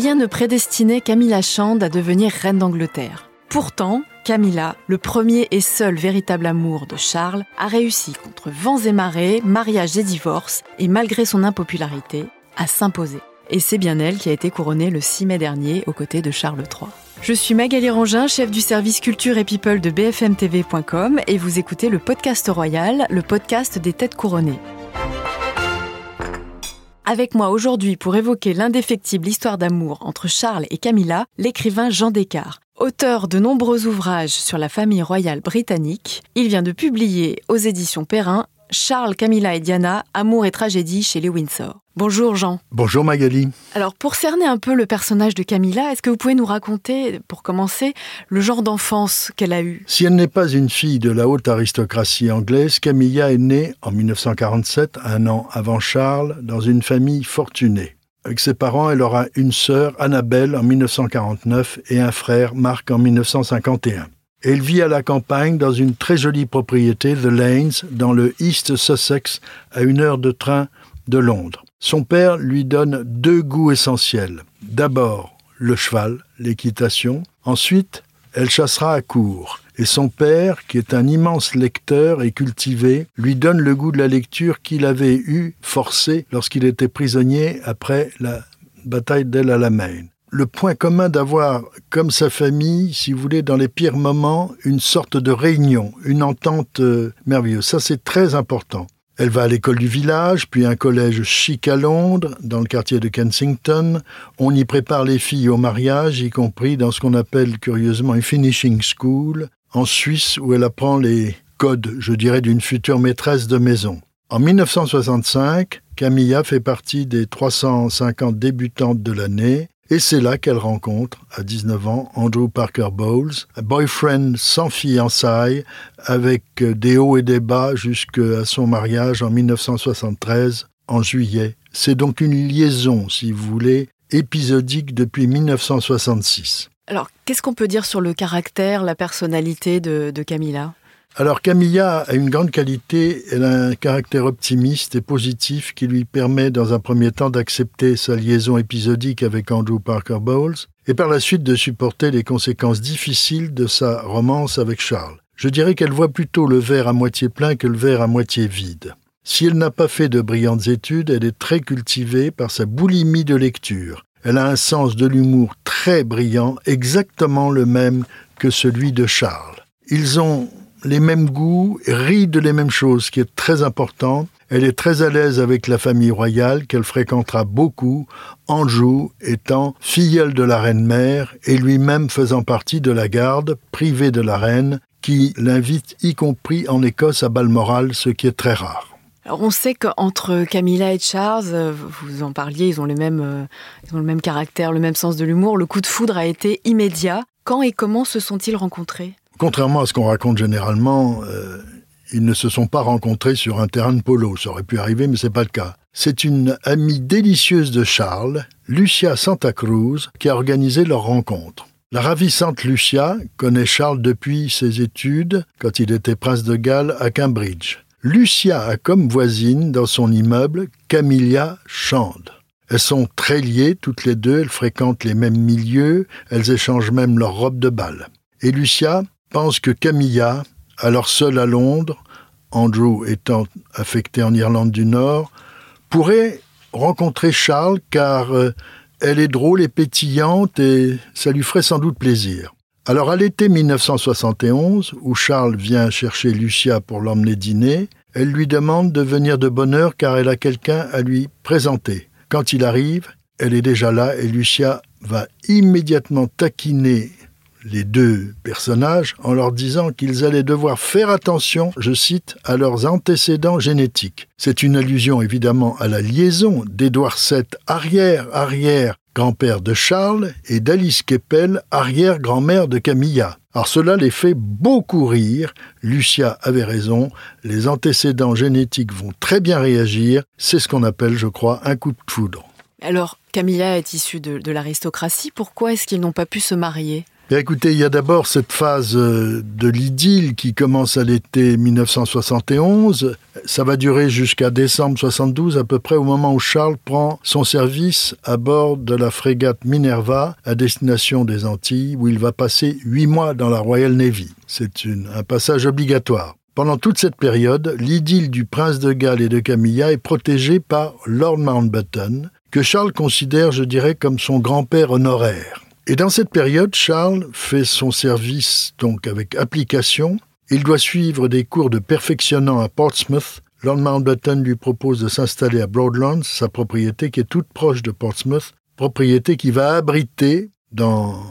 rien ne prédestinait Camilla Chand à devenir reine d'Angleterre. Pourtant, Camilla, le premier et seul véritable amour de Charles, a réussi contre vents et marées, mariage et divorce, et malgré son impopularité, à s'imposer. Et c'est bien elle qui a été couronnée le 6 mai dernier aux côtés de Charles III. Je suis Magali Rangin, chef du service culture et people de bfmtv.com et vous écoutez le podcast royal, le podcast des têtes couronnées. Avec moi aujourd'hui pour évoquer l'indéfectible histoire d'amour entre Charles et Camilla, l'écrivain Jean Descartes. Auteur de nombreux ouvrages sur la famille royale britannique, il vient de publier aux éditions Perrin Charles, Camilla et Diana, Amour et tragédie chez les Windsor. Bonjour Jean. Bonjour Magali. Alors pour cerner un peu le personnage de Camilla, est-ce que vous pouvez nous raconter, pour commencer, le genre d'enfance qu'elle a eu? Si elle n'est pas une fille de la haute aristocratie anglaise, Camilla est née en 1947, un an avant Charles, dans une famille fortunée. Avec ses parents, elle aura une sœur, Annabelle, en 1949 et un frère, Marc, en 1951. Elle vit à la campagne dans une très jolie propriété, The Lanes, dans le East Sussex, à une heure de train de Londres. Son père lui donne deux goûts essentiels. D'abord, le cheval, l'équitation. Ensuite, elle chassera à court. Et son père, qui est un immense lecteur et cultivé, lui donne le goût de la lecture qu'il avait eu forcé lorsqu'il était prisonnier après la bataille d'El Alamein le point commun d'avoir, comme sa famille, si vous voulez, dans les pires moments, une sorte de réunion, une entente euh, merveilleuse. Ça, c'est très important. Elle va à l'école du village, puis un collège chic à Londres, dans le quartier de Kensington. On y prépare les filles au mariage, y compris dans ce qu'on appelle curieusement une finishing school, en Suisse, où elle apprend les codes, je dirais, d'une future maîtresse de maison. En 1965, Camilla fait partie des 350 débutantes de l'année et c'est là qu'elle rencontre, à 19 ans, Andrew Parker Bowles, un boyfriend sans fiançailles, avec des hauts et des bas jusqu'à son mariage en 1973, en juillet. C'est donc une liaison, si vous voulez, épisodique depuis 1966. Alors, qu'est-ce qu'on peut dire sur le caractère, la personnalité de, de Camilla? Alors Camilla a une grande qualité, elle a un caractère optimiste et positif qui lui permet dans un premier temps d'accepter sa liaison épisodique avec Andrew Parker Bowles et par la suite de supporter les conséquences difficiles de sa romance avec Charles. Je dirais qu'elle voit plutôt le verre à moitié plein que le verre à moitié vide. Si elle n'a pas fait de brillantes études, elle est très cultivée par sa boulimie de lecture. Elle a un sens de l'humour très brillant, exactement le même que celui de Charles. Ils ont les mêmes goûts, rit de les mêmes choses, ce qui est très important. Elle est très à l'aise avec la famille royale qu'elle fréquentera beaucoup, Anjou étant filleule de la reine-mère et lui-même faisant partie de la garde privée de la reine qui l'invite y compris en Écosse à Balmoral, ce qui est très rare. Alors on sait qu'entre Camilla et Charles, euh, vous en parliez, ils ont, euh, ils ont le même caractère, le même sens de l'humour. Le coup de foudre a été immédiat. Quand et comment se sont-ils rencontrés? Contrairement à ce qu'on raconte généralement, euh, ils ne se sont pas rencontrés sur un terrain de polo. Ça aurait pu arriver, mais c'est pas le cas. C'est une amie délicieuse de Charles, Lucia Santa Cruz, qui a organisé leur rencontre. La ravissante Lucia connaît Charles depuis ses études, quand il était prince de Galles à Cambridge. Lucia a comme voisine dans son immeuble Camilla Chand. Elles sont très liées toutes les deux, elles fréquentent les mêmes milieux, elles échangent même leurs robes de bal. Et Lucia pense que Camilla, alors seule à Londres, Andrew étant affecté en Irlande du Nord, pourrait rencontrer Charles car euh, elle est drôle et pétillante et ça lui ferait sans doute plaisir. Alors à l'été 1971, où Charles vient chercher Lucia pour l'emmener dîner, elle lui demande de venir de bonne heure car elle a quelqu'un à lui présenter. Quand il arrive, elle est déjà là et Lucia va immédiatement taquiner les deux personnages en leur disant qu'ils allaient devoir faire attention, je cite, à leurs antécédents génétiques. C'est une allusion évidemment à la liaison d'Édouard VII, arrière-arrière grand-père de Charles, et d'Alice Keppel, arrière-grand-mère de Camilla. Alors cela les fait beaucoup rire. Lucia avait raison, les antécédents génétiques vont très bien réagir. C'est ce qu'on appelle, je crois, un coup de foudre. Alors, Camilla est issue de, de l'aristocratie. Pourquoi est-ce qu'ils n'ont pas pu se marier? Écoutez, il y a d'abord cette phase euh, de l'idylle qui commence à l'été 1971. Ça va durer jusqu'à décembre 72, à peu près au moment où Charles prend son service à bord de la frégate Minerva à destination des Antilles, où il va passer huit mois dans la Royal Navy. C'est un passage obligatoire. Pendant toute cette période, l'idylle du prince de Galles et de Camilla est protégée par Lord Mountbatten, que Charles considère, je dirais, comme son grand-père honoraire. Et dans cette période, Charles fait son service donc avec application. Il doit suivre des cours de perfectionnant à Portsmouth. Lord Mountbatten lui propose de s'installer à Broadlands, sa propriété qui est toute proche de Portsmouth, propriété qui va abriter, dans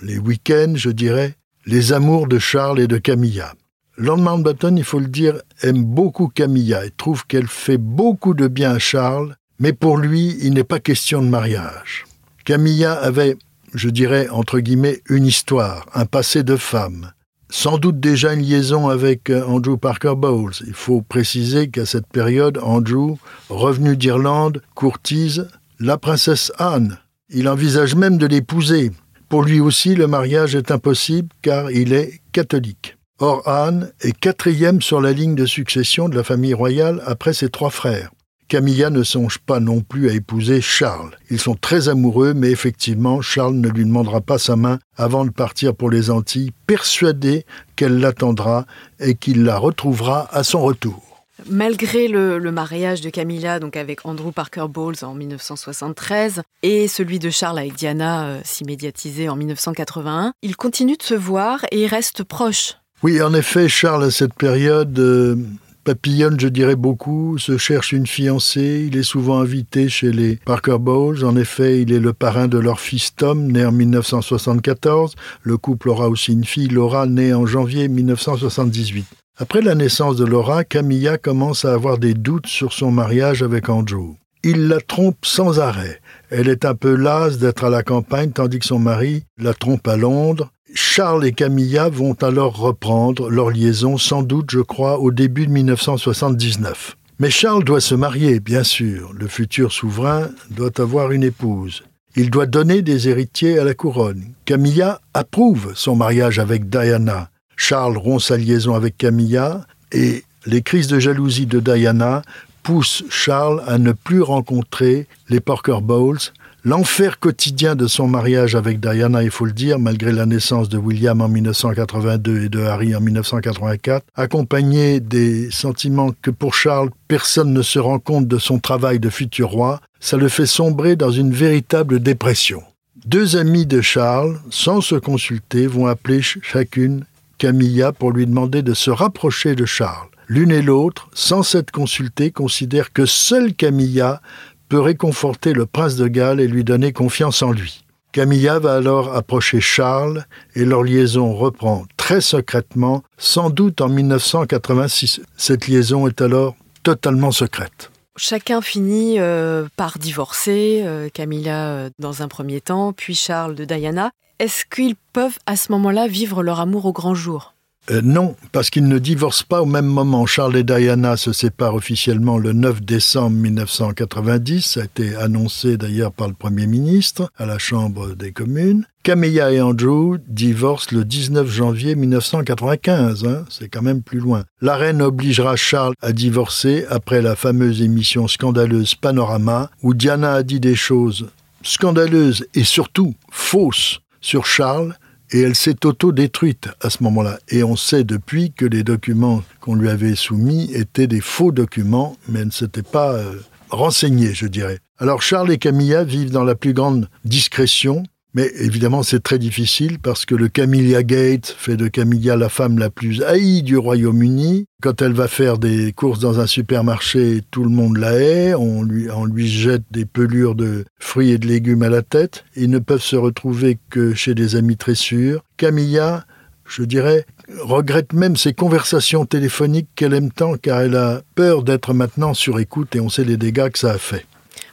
les week-ends, je dirais, les amours de Charles et de Camilla. Lord Mountbatten, il faut le dire, aime beaucoup Camilla et trouve qu'elle fait beaucoup de bien à Charles, mais pour lui, il n'est pas question de mariage. Camilla avait je dirais, entre guillemets, une histoire, un passé de femme. Sans doute déjà une liaison avec euh, Andrew Parker Bowles. Il faut préciser qu'à cette période, Andrew, revenu d'Irlande, courtise la princesse Anne. Il envisage même de l'épouser. Pour lui aussi, le mariage est impossible car il est catholique. Or, Anne est quatrième sur la ligne de succession de la famille royale après ses trois frères. Camilla ne songe pas non plus à épouser Charles. Ils sont très amoureux, mais effectivement, Charles ne lui demandera pas sa main avant de partir pour les Antilles, persuadé qu'elle l'attendra et qu'il la retrouvera à son retour. Malgré le, mariage de Camilla donc avec Andrew Parker Bowles en 1973 et celui de Charles avec Diana, euh, si médiatisé en 1981, ils continuent de se voir et restent proches. Oui, en effet, Charles, à cette période, euh, papillonne, je dirais beaucoup, se cherche une fiancée, il est souvent invité chez les Parker Bowles. En effet, il est le parrain de leur fils Tom, né en 1974. Le couple aura aussi une fille, Laura, née en janvier 1978. Après la naissance de Laura, Camilla commence à avoir des doutes sur son mariage avec Andrew. Il la trompe sans arrêt. Elle est un peu lasse d'être à la campagne tandis que son mari la trompe à Londres. Charles et Camilla vont alors reprendre leur liaison, sans doute, je crois, au début de 1979. Mais Charles doit se marier, bien sûr. Le futur souverain doit avoir une épouse. Il doit donner des héritiers à la couronne. Camilla approuve son mariage avec Diana. Charles rompt sa liaison avec Camilla et les crises de jalousie de Diana poussent Charles à ne plus rencontrer les Parker Bowles, L'enfer quotidien de son mariage avec Diana, il faut le dire, malgré la naissance de William en 1982 et de Harry en 1984, accompagné des sentiments que pour Charles personne ne se rend compte de son travail de futur roi, ça le fait sombrer dans une véritable dépression. Deux amis de Charles, sans se consulter, vont appeler chacune Camilla pour lui demander de se rapprocher de Charles. L'une et l'autre, sans s'être consultées, considèrent que seule Camilla peut réconforter le prince de Galles et lui donner confiance en lui. Camilla va alors approcher Charles et leur liaison reprend très secrètement, sans doute en 1986. Cette liaison est alors totalement secrète. Chacun finit euh, par divorcer, euh, Camilla euh, dans un premier temps, puis Charles de Diana. Est-ce qu'ils peuvent à ce moment-là vivre leur amour au grand jour? Euh, non, parce qu'ils ne divorcent pas au même moment. Charles et Diana se séparent officiellement le 9 décembre 1990. Ça a été annoncé d'ailleurs par le Premier ministre à la Chambre des communes. Camilla et Andrew divorcent le 19 janvier 1995. Hein. C'est quand même plus loin. La reine obligera Charles à divorcer après la fameuse émission scandaleuse Panorama, où Diana a dit des choses scandaleuses et surtout fausses sur Charles et elle s'est auto-détruite à ce moment-là. Et on sait depuis que les documents qu'on lui avait soumis étaient des faux documents, mais elle ne s'était pas euh, renseignée, je dirais. Alors Charles et Camilla vivent dans la plus grande discrétion, mais évidemment, c'est très difficile parce que le Camilla Gate fait de Camilla la femme la plus haïe du Royaume-Uni. Quand elle va faire des courses dans un supermarché, tout le monde la hait. On lui, on lui jette des pelures de fruits et de légumes à la tête. Ils ne peuvent se retrouver que chez des amis très sûrs. Camilla, je dirais, regrette même ses conversations téléphoniques qu'elle aime tant car elle a peur d'être maintenant sur écoute et on sait les dégâts que ça a fait.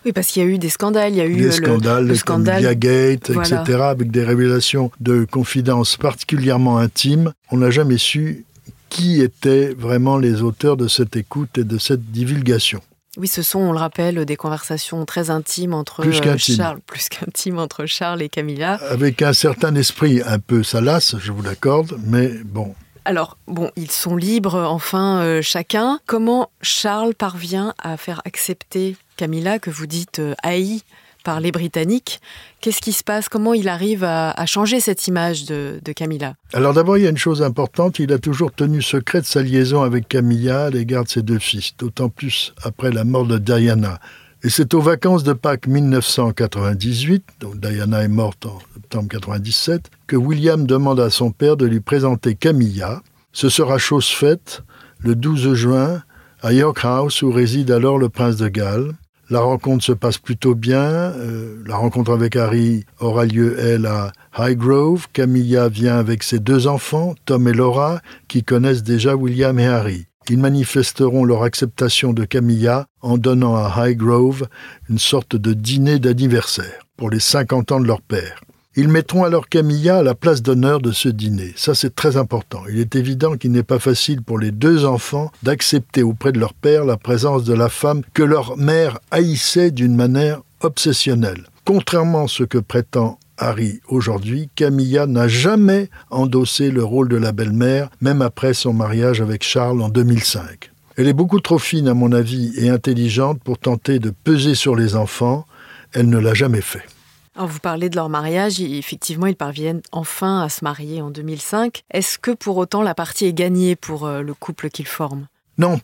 Oui, parce qu'il y a eu des scandales. Il y a eu des scandales, le, scandale Gate, etc., avec des révélations de confidences particulièrement intimes. On n'a jamais su qui étaient vraiment les auteurs de cette écoute et de cette divulgation. Oui, ce sont, on le rappelle, des conversations très intimes entre euh, Charles, plus qu'intimes entre Charles et Camilla. Avec un certain esprit un peu salace, je vous l'accorde, mais bon. Alors, bon, ils sont libres, enfin, euh, chacun. Comment Charles parvient à faire accepter Camilla, que vous dites euh, haï par les Britanniques. Qu'est-ce qui se passe? Comment il arrive à, changer cette image de, Camilla? Alors d'abord, il y a une chose importante, il a toujours tenu secret de sa liaison avec Camilla à l'égard de ses deux fils, d'autant plus après la mort de Diana. Et c'est aux vacances de Pâques 1998, donc Diana est morte en septembre 1997, que William demande à son père de lui présenter Camilla. Ce sera chose faite le 12 juin à York House où réside alors le prince de Galles. La rencontre se passe plutôt bien. Euh, la rencontre avec Harry aura lieu, elle, à Highgrove. Camilla vient avec ses deux enfants, Tom et Laura, qui connaissent déjà William et Harry. Ils manifesteront leur acceptation de Camilla en donnant à Highgrove une sorte de dîner d'anniversaire pour les 50 ans de leur père. Ils mettront alors Camilla à la place d'honneur de ce dîner. Ça, c'est très important. Il est évident qu'il n'est pas facile pour les deux enfants d'accepter auprès de leur père la présence de la femme que leur mère haïssait d'une manière obsessionnelle. Contrairement à ce que prétend Harry aujourd'hui, Camilla n'a jamais endossé le rôle de la belle-mère, même après son mariage avec Charles en 2005. Elle est beaucoup trop fine, à mon avis, et intelligente pour tenter de peser sur les enfants. Elle ne l'a jamais fait vous parlez de leur mariage, effectivement, ils parviennent enfin à se marier en 2005. Est-ce que pour autant la partie est gagnée pour euh, le couple qu'ils forment? Non,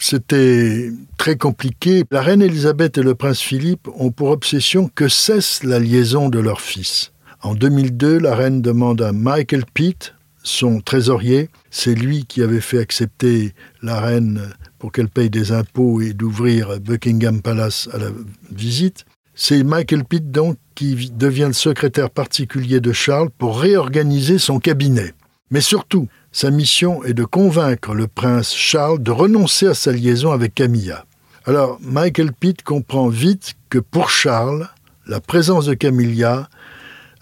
c'était très compliqué. La reine Elisabeth et le prince Philippe ont pour obsession que cesse la liaison de leur fils. En 2002, la reine demande à Michael Pitt, son trésorier, c'est lui qui avait fait accepter la reine pour qu'elle paye des impôts et d'ouvrir Buckingham Palace à la visite, c'est Michael Pitt donc qui devient le secrétaire particulier de Charles pour réorganiser son cabinet. Mais surtout, sa mission est de convaincre le prince Charles de renoncer à sa liaison avec Camilla. Alors, Michael Pitt comprend vite que pour Charles, la présence de Camilla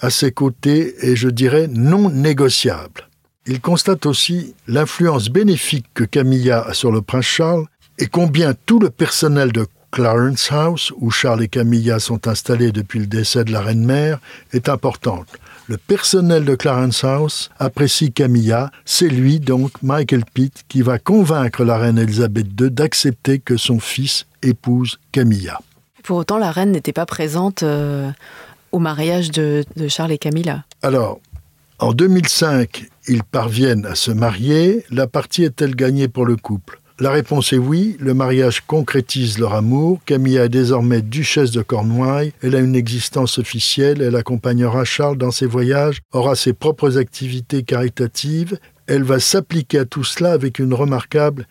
à ses côtés est, je dirais, non négociable. Il constate aussi l'influence bénéfique que Camilla a sur le prince Charles et combien tout le personnel de Clarence House, où Charles et Camilla sont installés depuis le décès de la reine-mère, est importante. Le personnel de Clarence House apprécie Camilla, c'est lui donc, Michael Pitt, qui va convaincre la reine Elisabeth II d'accepter que son fils épouse Camilla. Pour autant, la reine n'était pas présente euh, au mariage de, de Charles et Camilla. Alors, en 2005, ils parviennent à se marier. La partie est-elle gagnée pour le couple? La réponse est oui, le mariage concrétise leur amour. Camilla est désormais duchesse de Cornouailles, elle a une existence officielle, elle accompagnera Charles dans ses voyages, aura ses propres activités caritatives, elle va s'appliquer à tout cela avec une remarquable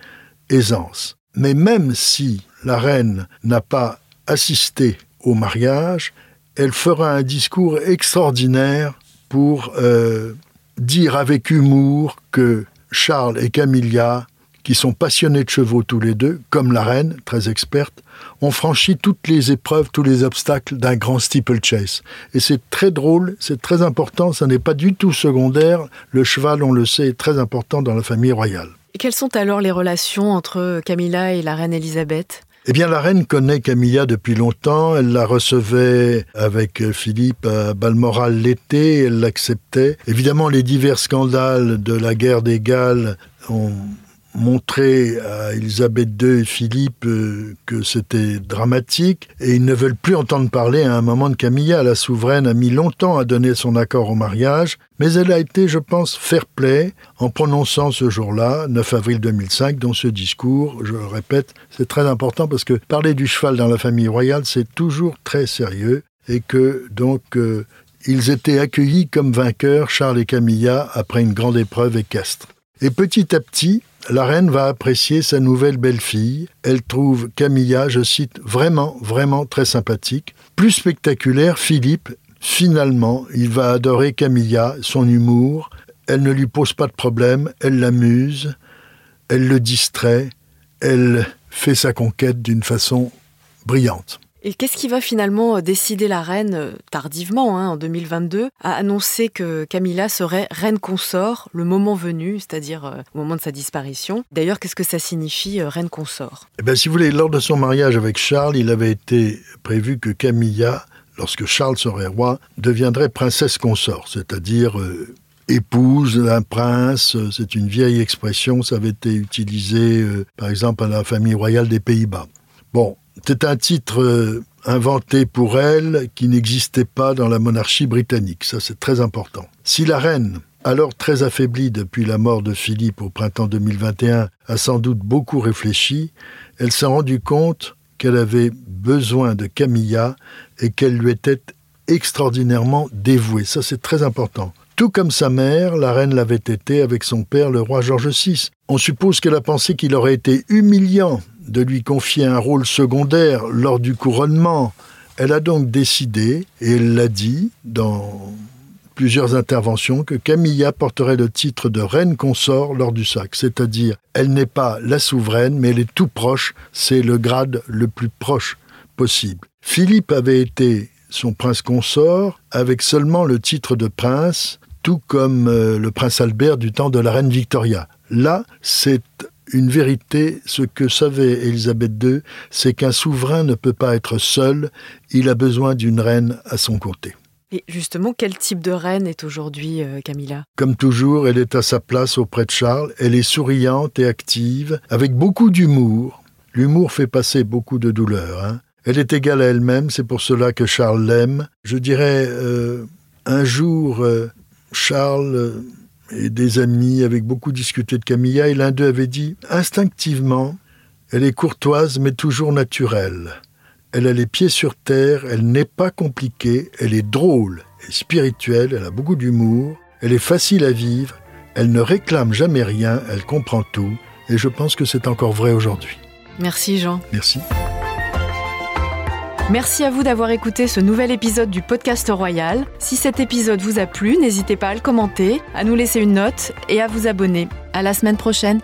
aisance. Mais même si la reine n'a pas assisté au mariage, elle fera un discours extraordinaire pour euh, dire avec humour que Charles et Camilla qui sont passionnés de chevaux tous les deux, comme la reine, très experte, ont franchi toutes les épreuves, tous les obstacles d'un grand steeplechase. Et c'est très drôle, c'est très important, ça n'est pas du tout secondaire. Le cheval, on le sait, est très important dans la famille royale. Et quelles sont alors les relations entre Camilla et la reine Elisabeth? Eh bien, la reine connaît Camilla depuis longtemps. Elle la recevait avec Philippe à Balmoral l'été. Elle l'acceptait. Évidemment, les divers scandales de la guerre des Galles ont montrer à Elisabeth II et Philippe euh, que c'était dramatique et ils ne veulent plus entendre parler à un moment de Camilla. La souveraine a mis longtemps à donner son accord au mariage, mais elle a été, je pense, fair-play en prononçant ce jour-là, 9 avril 2005, dans ce discours. Je le répète, c'est très important parce que parler du cheval dans la famille royale, c'est toujours très sérieux et que donc euh, ils étaient accueillis comme vainqueurs, Charles et Camilla, après une grande épreuve équestre. Et petit à petit, la reine va apprécier sa nouvelle belle-fille. Elle trouve Camilla, je cite, vraiment, vraiment très sympathique. Plus spectaculaire, Philippe, finalement, il va adorer Camilla, son humour. Elle ne lui pose pas de problème, elle l'amuse, elle le distrait, elle fait sa conquête d'une façon brillante. Et qu'est-ce qui va finalement euh, décider la reine, euh, tardivement, hein, en 2022, à annoncer que Camilla serait reine consort le moment venu, c'est-à-dire euh, au moment de sa disparition? D'ailleurs, qu'est-ce que ça signifie, reine consort? Eh bien, si vous voulez, lors de son mariage avec Charles, il avait été prévu que Camilla, lorsque Charles serait roi, deviendrait princesse consort, c'est-à-dire épouse d'un prince. C'est une vieille expression, ça avait été utilisé, par exemple, à la famille royale des Pays-Bas. C'est un titre euh, inventé pour elle qui n'existait pas dans la monarchie britannique. Ça, c'est très important. Si la reine, alors très affaiblie depuis la mort de Philippe au printemps 2021, a sans doute beaucoup réfléchi, elle s'est rendue compte qu'elle avait besoin de Camilla et qu'elle lui était extraordinairement dévouée. Ça, c'est très important. Tout comme sa mère, la reine l'avait été avec son père, le roi George VI. On suppose qu'elle a pensé qu'il aurait été humiliant de lui confier un rôle secondaire lors du couronnement. Elle a donc décidé, et elle l'a dit dans plusieurs interventions, que Camilla porterait le titre de reine consort lors du sac, c'est-à-dire elle n'est pas la souveraine, mais elle est tout proche, c'est le grade le plus proche possible. Philippe avait été son prince consort avec seulement le titre de prince, tout comme euh, le prince Albert du temps de la reine Victoria. Là, c'est une vérité, ce que savait Élisabeth II, c'est qu'un souverain ne peut pas être seul, il a besoin d'une reine à son côté. Et justement, quel type de reine est aujourd'hui euh, Camilla? Comme toujours, elle est à sa place auprès de Charles, elle est souriante et active, avec beaucoup d'humour. L'humour fait passer beaucoup de douleur. Hein. Elle est égale à elle-même, c'est pour cela que Charles l'aime. Je dirais, euh, un jour, euh, Charles et des amis avaient beaucoup discuté de Camilla et l'un d'eux avait dit instinctivement elle est courtoise mais toujours naturelle. Elle a les pieds sur terre, elle n'est pas compliquée, elle est drôle et spirituelle, elle a beaucoup d'humour, elle est facile à vivre, elle ne réclame jamais rien, elle comprend tout et je pense que c'est encore vrai aujourd'hui. Merci Jean. Merci. Merci à vous d'avoir écouté ce nouvel épisode du podcast royal. Si cet épisode vous a plu, n'hésitez pas à le commenter, à nous laisser une note et à vous abonner. À la semaine prochaine.